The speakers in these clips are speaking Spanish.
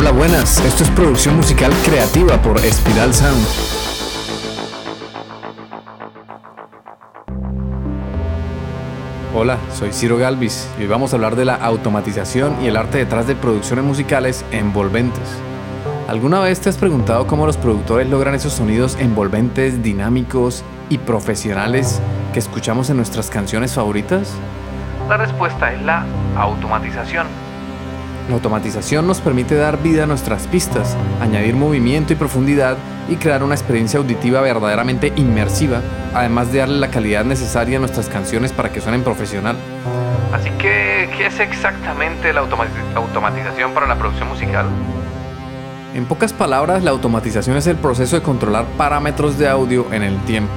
Hola, buenas. Esto es producción musical creativa por Espiral Sound. Hola, soy Ciro Galvis y hoy vamos a hablar de la automatización y el arte detrás de producciones musicales envolventes. ¿Alguna vez te has preguntado cómo los productores logran esos sonidos envolventes, dinámicos y profesionales que escuchamos en nuestras canciones favoritas? La respuesta es la automatización. La automatización nos permite dar vida a nuestras pistas, añadir movimiento y profundidad y crear una experiencia auditiva verdaderamente inmersiva, además de darle la calidad necesaria a nuestras canciones para que suenen profesional. Así que, ¿qué es exactamente la automatización para la producción musical? En pocas palabras, la automatización es el proceso de controlar parámetros de audio en el tiempo.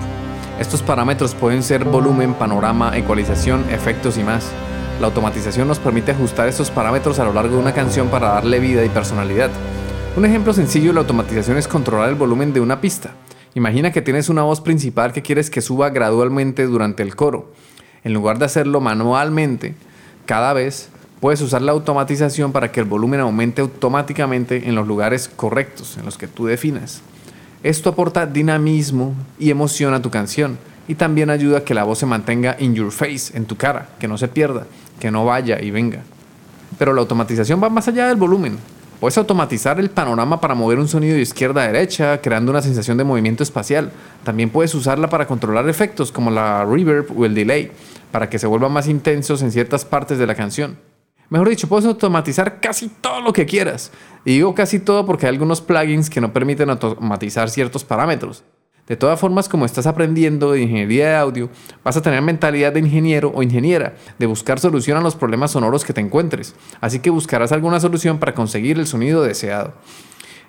Estos parámetros pueden ser volumen, panorama, ecualización, efectos y más. La automatización nos permite ajustar estos parámetros a lo largo de una canción para darle vida y personalidad. Un ejemplo sencillo de la automatización es controlar el volumen de una pista. Imagina que tienes una voz principal que quieres que suba gradualmente durante el coro. En lugar de hacerlo manualmente, cada vez puedes usar la automatización para que el volumen aumente automáticamente en los lugares correctos, en los que tú definas. Esto aporta dinamismo y emoción a tu canción y también ayuda a que la voz se mantenga in your face, en tu cara, que no se pierda que no vaya y venga. Pero la automatización va más allá del volumen. Puedes automatizar el panorama para mover un sonido de izquierda a derecha, creando una sensación de movimiento espacial. También puedes usarla para controlar efectos como la reverb o el delay, para que se vuelvan más intensos en ciertas partes de la canción. Mejor dicho, puedes automatizar casi todo lo que quieras. Y digo casi todo porque hay algunos plugins que no permiten automatizar ciertos parámetros. De todas formas, como estás aprendiendo de ingeniería de audio, vas a tener mentalidad de ingeniero o ingeniera, de buscar solución a los problemas sonoros que te encuentres. Así que buscarás alguna solución para conseguir el sonido deseado.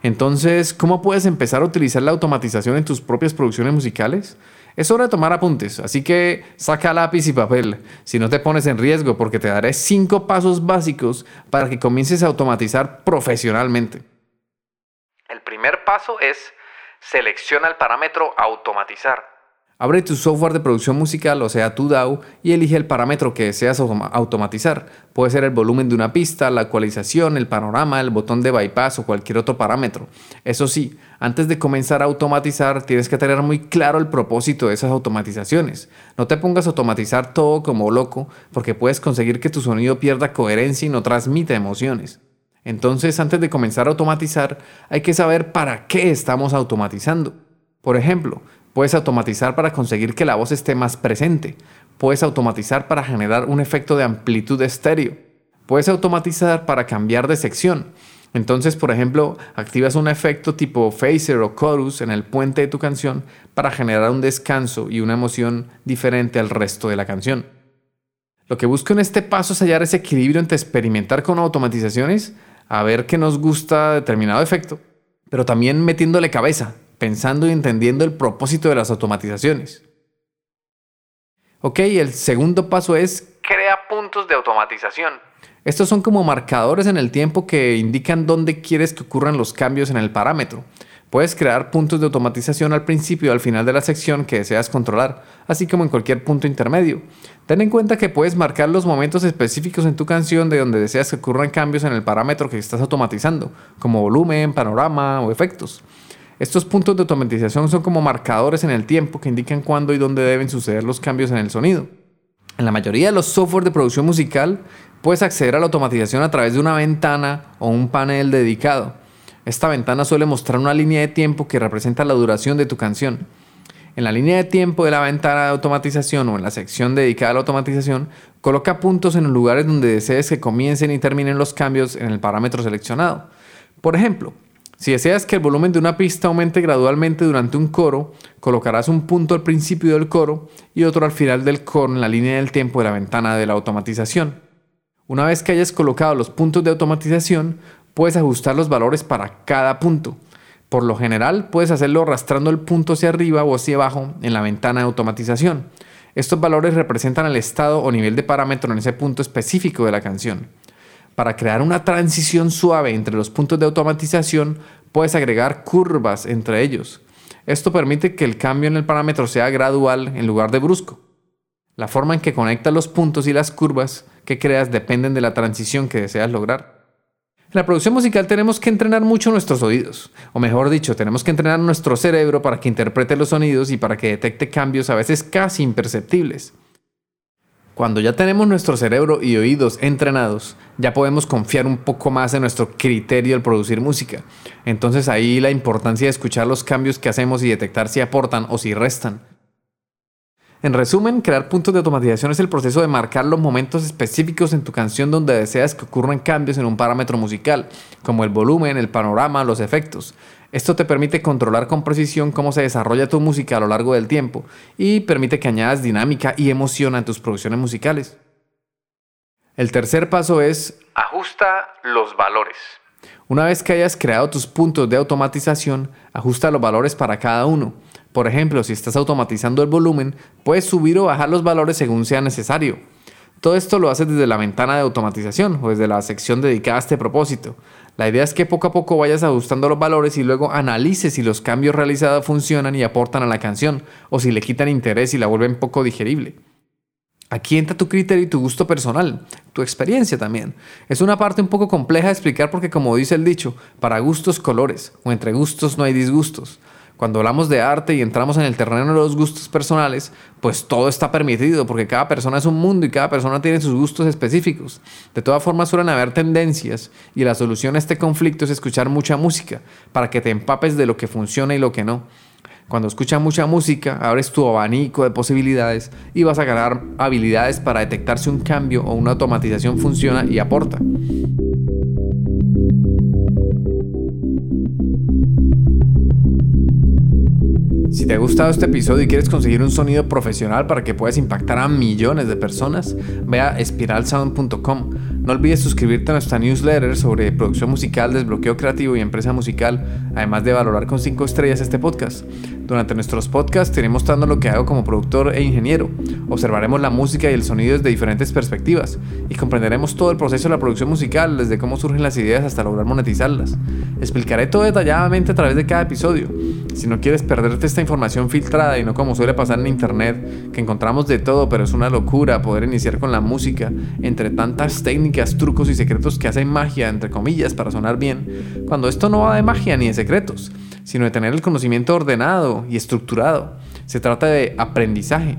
Entonces, ¿cómo puedes empezar a utilizar la automatización en tus propias producciones musicales? Es hora de tomar apuntes, así que saca lápiz y papel, si no te pones en riesgo, porque te daré cinco pasos básicos para que comiences a automatizar profesionalmente. El primer paso es selecciona el parámetro automatizar. Abre tu software de producción musical, o sea, tu DAW, y elige el parámetro que deseas automatizar. Puede ser el volumen de una pista, la ecualización, el panorama, el botón de bypass o cualquier otro parámetro. Eso sí, antes de comenzar a automatizar, tienes que tener muy claro el propósito de esas automatizaciones. No te pongas a automatizar todo como loco, porque puedes conseguir que tu sonido pierda coherencia y no transmita emociones. Entonces, antes de comenzar a automatizar, hay que saber para qué estamos automatizando. Por ejemplo, puedes automatizar para conseguir que la voz esté más presente. Puedes automatizar para generar un efecto de amplitud estéreo. Puedes automatizar para cambiar de sección. Entonces, por ejemplo, activas un efecto tipo phaser o chorus en el puente de tu canción para generar un descanso y una emoción diferente al resto de la canción. Lo que busco en este paso es hallar ese equilibrio entre experimentar con automatizaciones a ver qué nos gusta determinado efecto, pero también metiéndole cabeza, pensando y entendiendo el propósito de las automatizaciones. Ok, el segundo paso es crea puntos de automatización. Estos son como marcadores en el tiempo que indican dónde quieres que ocurran los cambios en el parámetro. Puedes crear puntos de automatización al principio y al final de la sección que deseas controlar, así como en cualquier punto intermedio. Ten en cuenta que puedes marcar los momentos específicos en tu canción de donde deseas que ocurran cambios en el parámetro que estás automatizando, como volumen, panorama o efectos. Estos puntos de automatización son como marcadores en el tiempo que indican cuándo y dónde deben suceder los cambios en el sonido. En la mayoría de los software de producción musical, puedes acceder a la automatización a través de una ventana o un panel dedicado. Esta ventana suele mostrar una línea de tiempo que representa la duración de tu canción. En la línea de tiempo de la ventana de automatización o en la sección dedicada a la automatización, coloca puntos en los lugares donde desees que comiencen y terminen los cambios en el parámetro seleccionado. Por ejemplo, si deseas que el volumen de una pista aumente gradualmente durante un coro, colocarás un punto al principio del coro y otro al final del coro en la línea del tiempo de la ventana de la automatización. Una vez que hayas colocado los puntos de automatización, puedes ajustar los valores para cada punto. Por lo general, puedes hacerlo arrastrando el punto hacia arriba o hacia abajo en la ventana de automatización. Estos valores representan el estado o nivel de parámetro en ese punto específico de la canción. Para crear una transición suave entre los puntos de automatización, puedes agregar curvas entre ellos. Esto permite que el cambio en el parámetro sea gradual en lugar de brusco. La forma en que conectas los puntos y las curvas que creas dependen de la transición que deseas lograr. En la producción musical tenemos que entrenar mucho nuestros oídos, o mejor dicho, tenemos que entrenar nuestro cerebro para que interprete los sonidos y para que detecte cambios a veces casi imperceptibles. Cuando ya tenemos nuestro cerebro y oídos entrenados, ya podemos confiar un poco más en nuestro criterio al producir música. Entonces ahí la importancia de escuchar los cambios que hacemos y detectar si aportan o si restan. En resumen, crear puntos de automatización es el proceso de marcar los momentos específicos en tu canción donde deseas que ocurran cambios en un parámetro musical, como el volumen, el panorama, los efectos. Esto te permite controlar con precisión cómo se desarrolla tu música a lo largo del tiempo y permite que añadas dinámica y emoción a tus producciones musicales. El tercer paso es ajusta los valores. Una vez que hayas creado tus puntos de automatización, ajusta los valores para cada uno. Por ejemplo, si estás automatizando el volumen, puedes subir o bajar los valores según sea necesario. Todo esto lo haces desde la ventana de automatización o desde la sección dedicada a este propósito. La idea es que poco a poco vayas ajustando los valores y luego analices si los cambios realizados funcionan y aportan a la canción o si le quitan interés y la vuelven poco digerible. Aquí entra tu criterio y tu gusto personal, tu experiencia también. Es una parte un poco compleja de explicar porque como dice el dicho, para gustos colores o entre gustos no hay disgustos. Cuando hablamos de arte y entramos en el terreno de los gustos personales, pues todo está permitido porque cada persona es un mundo y cada persona tiene sus gustos específicos. De todas formas suelen haber tendencias y la solución a este conflicto es escuchar mucha música para que te empapes de lo que funciona y lo que no. Cuando escuchas mucha música, abres tu abanico de posibilidades y vas a ganar habilidades para detectar si un cambio o una automatización funciona y aporta. Te ha gustado este episodio y quieres conseguir un sonido profesional para que puedas impactar a millones de personas, ve a espiralsound.com. No olvides suscribirte a nuestra newsletter sobre producción musical, desbloqueo creativo y empresa musical, además de valorar con 5 estrellas este podcast. Durante nuestros podcasts te iré mostrando lo que hago como productor e ingeniero. Observaremos la música y el sonido desde diferentes perspectivas y comprenderemos todo el proceso de la producción musical, desde cómo surgen las ideas hasta lograr monetizarlas. Explicaré todo detalladamente a través de cada episodio. Si no quieres perderte esta información filtrada y no como suele pasar en internet, que encontramos de todo, pero es una locura poder iniciar con la música entre tantas técnicas, trucos y secretos que hacen magia, entre comillas, para sonar bien, cuando esto no va de magia ni de secretos, sino de tener el conocimiento ordenado y estructurado. Se trata de aprendizaje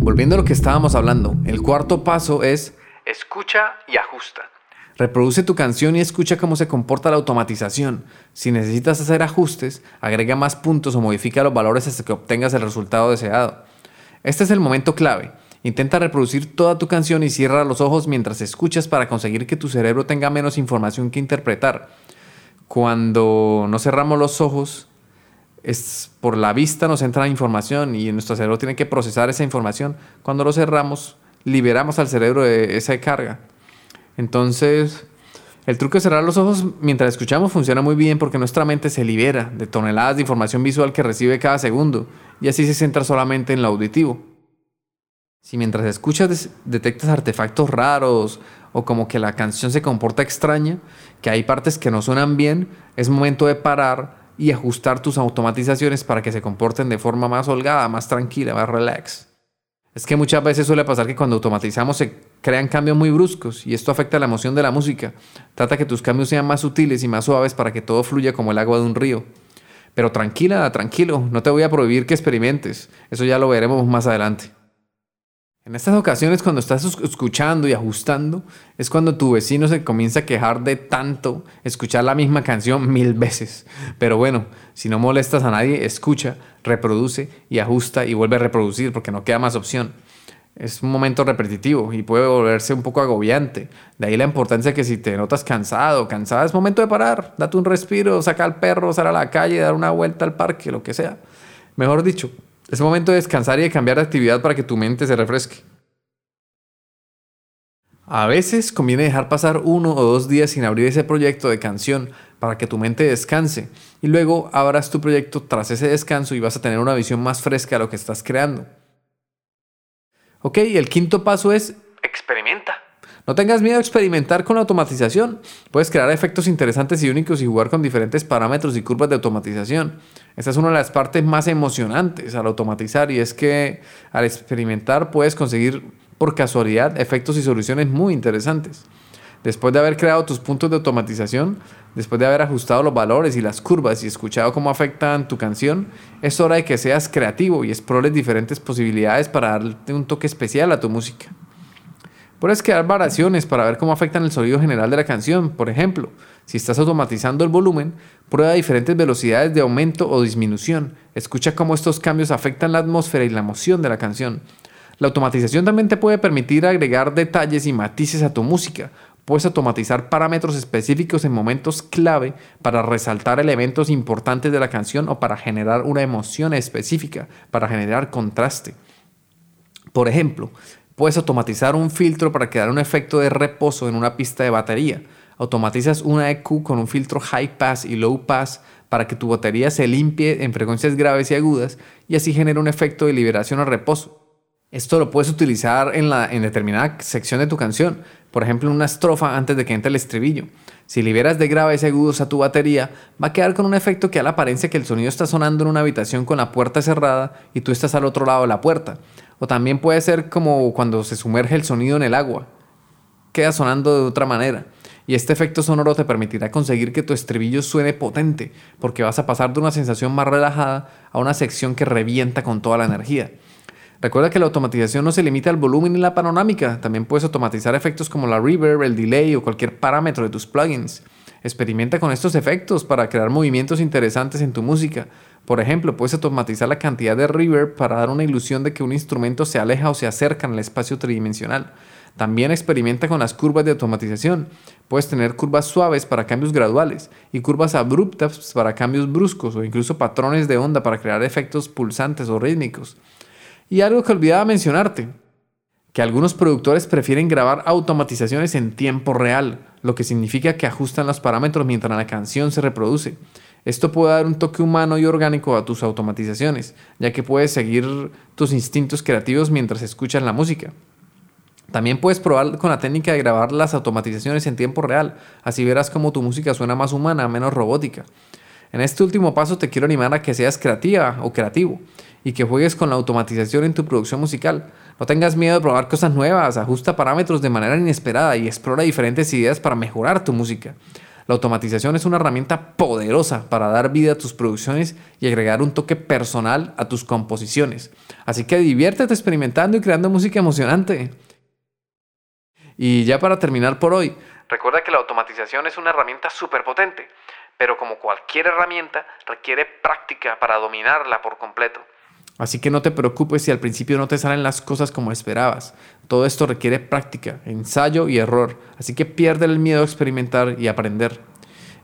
Volviendo a lo que estábamos hablando, el cuarto paso es escucha y ajusta. Reproduce tu canción y escucha cómo se comporta la automatización. Si necesitas hacer ajustes, agrega más puntos o modifica los valores hasta que obtengas el resultado deseado. Este es el momento clave. Intenta reproducir toda tu canción y cierra los ojos mientras escuchas para conseguir que tu cerebro tenga menos información que interpretar. Cuando no cerramos los ojos, es por la vista nos entra información y nuestro cerebro tiene que procesar esa información. Cuando lo cerramos, liberamos al cerebro de esa carga. Entonces, el truco de cerrar los ojos mientras escuchamos funciona muy bien porque nuestra mente se libera de toneladas de información visual que recibe cada segundo y así se centra solamente en lo auditivo. Si mientras escuchas detectas artefactos raros o como que la canción se comporta extraña, que hay partes que no suenan bien, es momento de parar y ajustar tus automatizaciones para que se comporten de forma más holgada, más tranquila, más relax. Es que muchas veces suele pasar que cuando automatizamos se crean cambios muy bruscos y esto afecta la emoción de la música. Trata que tus cambios sean más sutiles y más suaves para que todo fluya como el agua de un río. Pero tranquila, tranquilo, no te voy a prohibir que experimentes. Eso ya lo veremos más adelante. En estas ocasiones cuando estás escuchando y ajustando es cuando tu vecino se comienza a quejar de tanto escuchar la misma canción mil veces. Pero bueno, si no molestas a nadie, escucha, reproduce y ajusta y vuelve a reproducir porque no queda más opción. Es un momento repetitivo y puede volverse un poco agobiante. De ahí la importancia que si te notas cansado, cansada, es momento de parar. Date un respiro, saca al perro, sal a la calle, dar una vuelta al parque, lo que sea. Mejor dicho, Es momento de descansar y de cambiar de actividad para que tu mente se refresque. A veces conviene dejar pasar uno o dos días sin abrir ese proyecto de canción para que tu mente descanse y luego abras tu proyecto tras ese descanso y vas a tener una visión más fresca de lo que estás creando. Ok, el quinto paso es experimenta. No tengas miedo a experimentar con la automatización. Puedes crear efectos interesantes y únicos y jugar con diferentes parámetros y curvas de automatización. Esta es una de las partes más emocionantes al automatizar y es que al experimentar puedes conseguir por casualidad efectos y soluciones muy interesantes. Después de haber creado tus puntos de automatización, después de haber ajustado los valores y las curvas y escuchado cómo afectan tu canción, es hora de que seas creativo y explores diferentes posibilidades para darte un toque especial a tu música. Puedes crear variaciones para ver cómo afectan el sonido general de la canción. Por ejemplo, si estás automatizando el volumen, prueba diferentes velocidades de aumento o disminución. Escucha cómo estos cambios afectan la atmósfera y la emoción de la canción. La automatización también te puede permitir agregar detalles y matices a tu música. Puedes automatizar parámetros específicos en momentos clave para resaltar elementos importantes de la canción o para generar una emoción específica, para generar contraste. Por ejemplo, puedes automatizar un filtro para crear un efecto de reposo en una pista de batería. Automatizas una EQ con un filtro high pass y low pass para que tu batería se limpie en frecuencias graves y agudas y así genere un efecto de liberación o reposo. Esto lo puedes utilizar en, la, en determinada sección de tu canción, por ejemplo en una estrofa antes de que entre el estribillo. Si liberas de graves y agudos a tu batería, va a quedar con un efecto que da la apariencia que el sonido está sonando en una habitación con la puerta cerrada y tú estás al otro lado de la puerta. O también puede ser como cuando se sumerge el sonido en el agua. Queda sonando de otra manera. Y este efecto sonoro te permitirá conseguir que tu estribillo suene potente, porque vas a pasar de una sensación más relajada a una sección que revienta con toda la energía. Recuerda que la automatización no se limita al volumen y la panorámica, también puedes automatizar efectos como la reverb, el delay o cualquier parámetro de tus plugins. Experimenta con estos efectos para crear movimientos interesantes en tu música. Por ejemplo, puedes automatizar la cantidad de reverb para dar una ilusión de que un instrumento se aleja o se acerca en el espacio tridimensional. También experimenta con las curvas de automatización. Puedes tener curvas suaves para cambios graduales y curvas abruptas para cambios bruscos o incluso patrones de onda para crear efectos pulsantes o rítmicos. Y algo que olvidaba mencionarte, que algunos productores prefieren grabar automatizaciones en tiempo real, lo que significa que ajustan los parámetros mientras la canción se reproduce. Esto puede dar un toque humano y orgánico a tus automatizaciones, ya que puedes seguir tus instintos creativos mientras escuchas la música. También puedes probar con la técnica de grabar las automatizaciones en tiempo real, así verás cómo tu música suena más humana, menos robótica. En este último paso te quiero animar a que seas creativa o creativo y que juegues con la automatización en tu producción musical. No tengas miedo de probar cosas nuevas, ajusta parámetros de manera inesperada y explora diferentes ideas para mejorar tu música. La automatización es una herramienta poderosa para dar vida a tus producciones y agregar un toque personal a tus composiciones. Así que diviértete experimentando y creando música emocionante. Y ya para terminar por hoy, recuerda que la automatización es una herramienta súper potente, pero como cualquier herramienta requiere práctica para dominarla por completo. Así que no te preocupes si al principio no te salen las cosas como esperabas. Todo esto requiere práctica, ensayo y error, así que pierde el miedo a experimentar y aprender.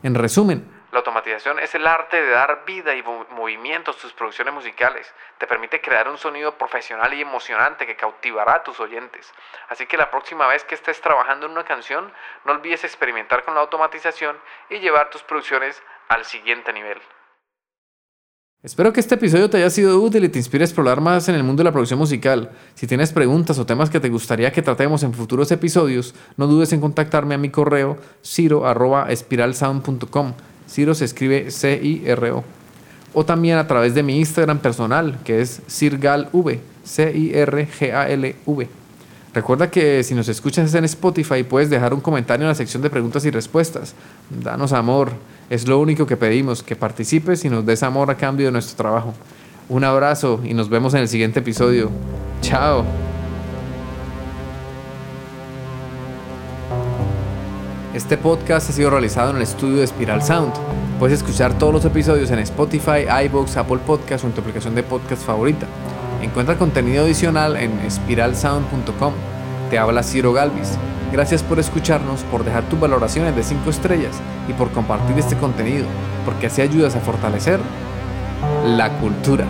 En resumen, la automatización es el arte de dar vida y movimiento a tus producciones musicales. Te permite crear un sonido profesional y emocionante que cautivará a tus oyentes. Así que la próxima vez que estés trabajando en una canción, no olvides experimentar con la automatización y llevar tus producciones al siguiente nivel. Espero que este episodio te haya sido útil y te inspire a explorar más en el mundo de la producción musical. Si tienes preguntas o temas que te gustaría que tratemos en futuros episodios, no dudes en contactarme a mi correo ciro.espiralsound.com. Ciro se escribe C-I-R-O. O también a través de mi Instagram personal, que es cirgalv, C-I-R-G-A-L-V. Recuerda que si nos escuchas en Spotify puedes dejar un comentario en la sección de preguntas y respuestas. Danos amor. Es lo único que pedimos, que participes y nos des amor a cambio de nuestro trabajo. Un abrazo y nos vemos en el siguiente episodio. Chao. Este podcast ha sido realizado en el estudio de Spiral Sound. Puedes escuchar todos los episodios en Spotify, iBox, Apple Podcasts o en tu aplicación de podcast favorita. Encuentra contenido adicional en spiralsound.com. Te habla Ciro Galvis. Gracias por escucharnos, por dejar tus valoraciones de 5 estrellas y por compartir este contenido, porque así ayudas a fortalecer la cultura.